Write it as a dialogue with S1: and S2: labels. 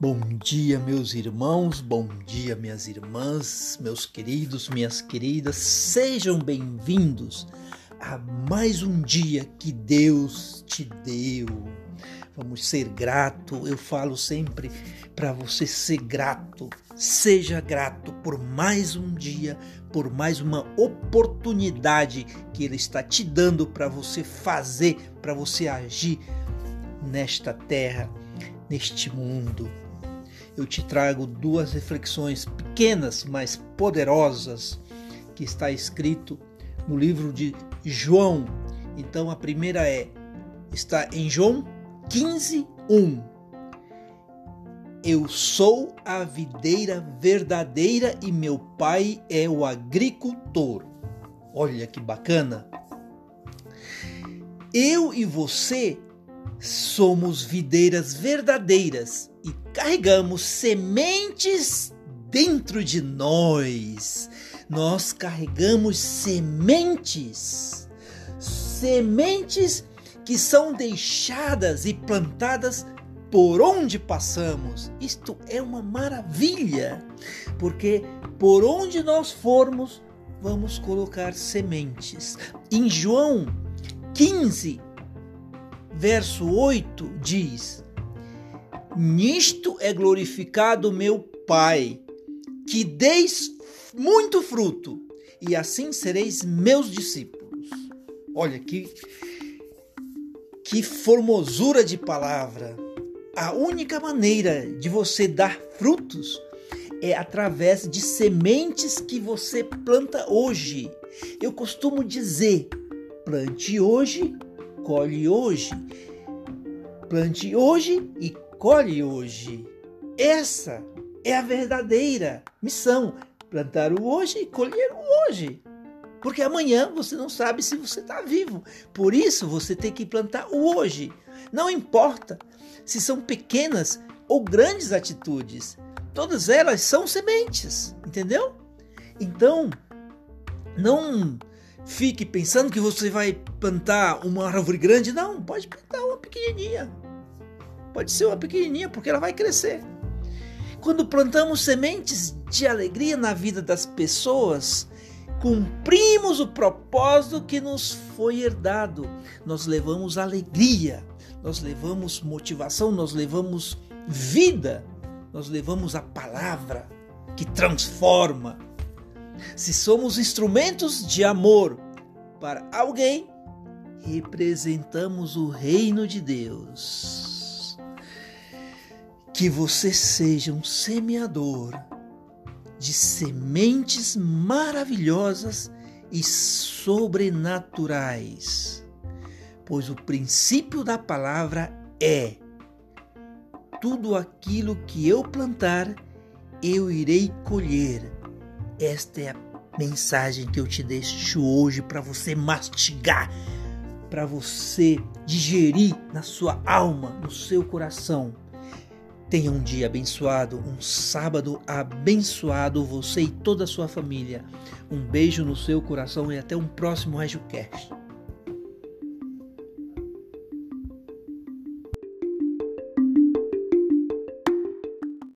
S1: Bom dia, meus irmãos, bom dia, minhas irmãs, meus queridos, minhas queridas, sejam bem-vindos a mais um dia que Deus te deu. Vamos ser grato, eu falo sempre para você ser grato. Seja grato por mais um dia, por mais uma oportunidade que Ele está te dando para você fazer, para você agir nesta terra, neste mundo eu te trago duas reflexões pequenas, mas poderosas, que está escrito no livro de João. Então a primeira é está em João 15, 1. Eu sou a videira verdadeira e meu pai é o agricultor. Olha que bacana. Eu e você somos videiras verdadeiras e carregamos sementes dentro de nós. Nós carregamos sementes, sementes que são deixadas e plantadas por onde passamos. Isto é uma maravilha, porque por onde nós formos, vamos colocar sementes. Em João 15, verso 8 diz: Nisto é glorificado meu Pai, que deis muito fruto, e assim sereis meus discípulos. Olha que que formosura de palavra. A única maneira de você dar frutos é através de sementes que você planta hoje. Eu costumo dizer: plante hoje, colhe hoje. Plante hoje e colhe hoje. Essa é a verdadeira missão: plantar o hoje e colher o hoje. Porque amanhã você não sabe se você está vivo. Por isso você tem que plantar o hoje. Não importa se são pequenas ou grandes atitudes, todas elas são sementes, entendeu? Então, não fique pensando que você vai plantar uma árvore grande, não, pode plantar uma pequenininha. Pode ser uma pequenininha, porque ela vai crescer. Quando plantamos sementes de alegria na vida das pessoas, cumprimos o propósito que nos foi herdado. Nós levamos alegria, nós levamos motivação, nós levamos vida, nós levamos a palavra que transforma. Se somos instrumentos de amor para alguém, representamos o reino de Deus que você seja um semeador de sementes maravilhosas e sobrenaturais, pois o princípio da palavra é: tudo aquilo que eu plantar, eu irei colher. Esta é a mensagem que eu te deixo hoje para você mastigar, para você digerir na sua alma, no seu coração Tenha um dia abençoado, um sábado abençoado, você e toda a sua família. Um beijo no seu coração e até um próximo RegioCast.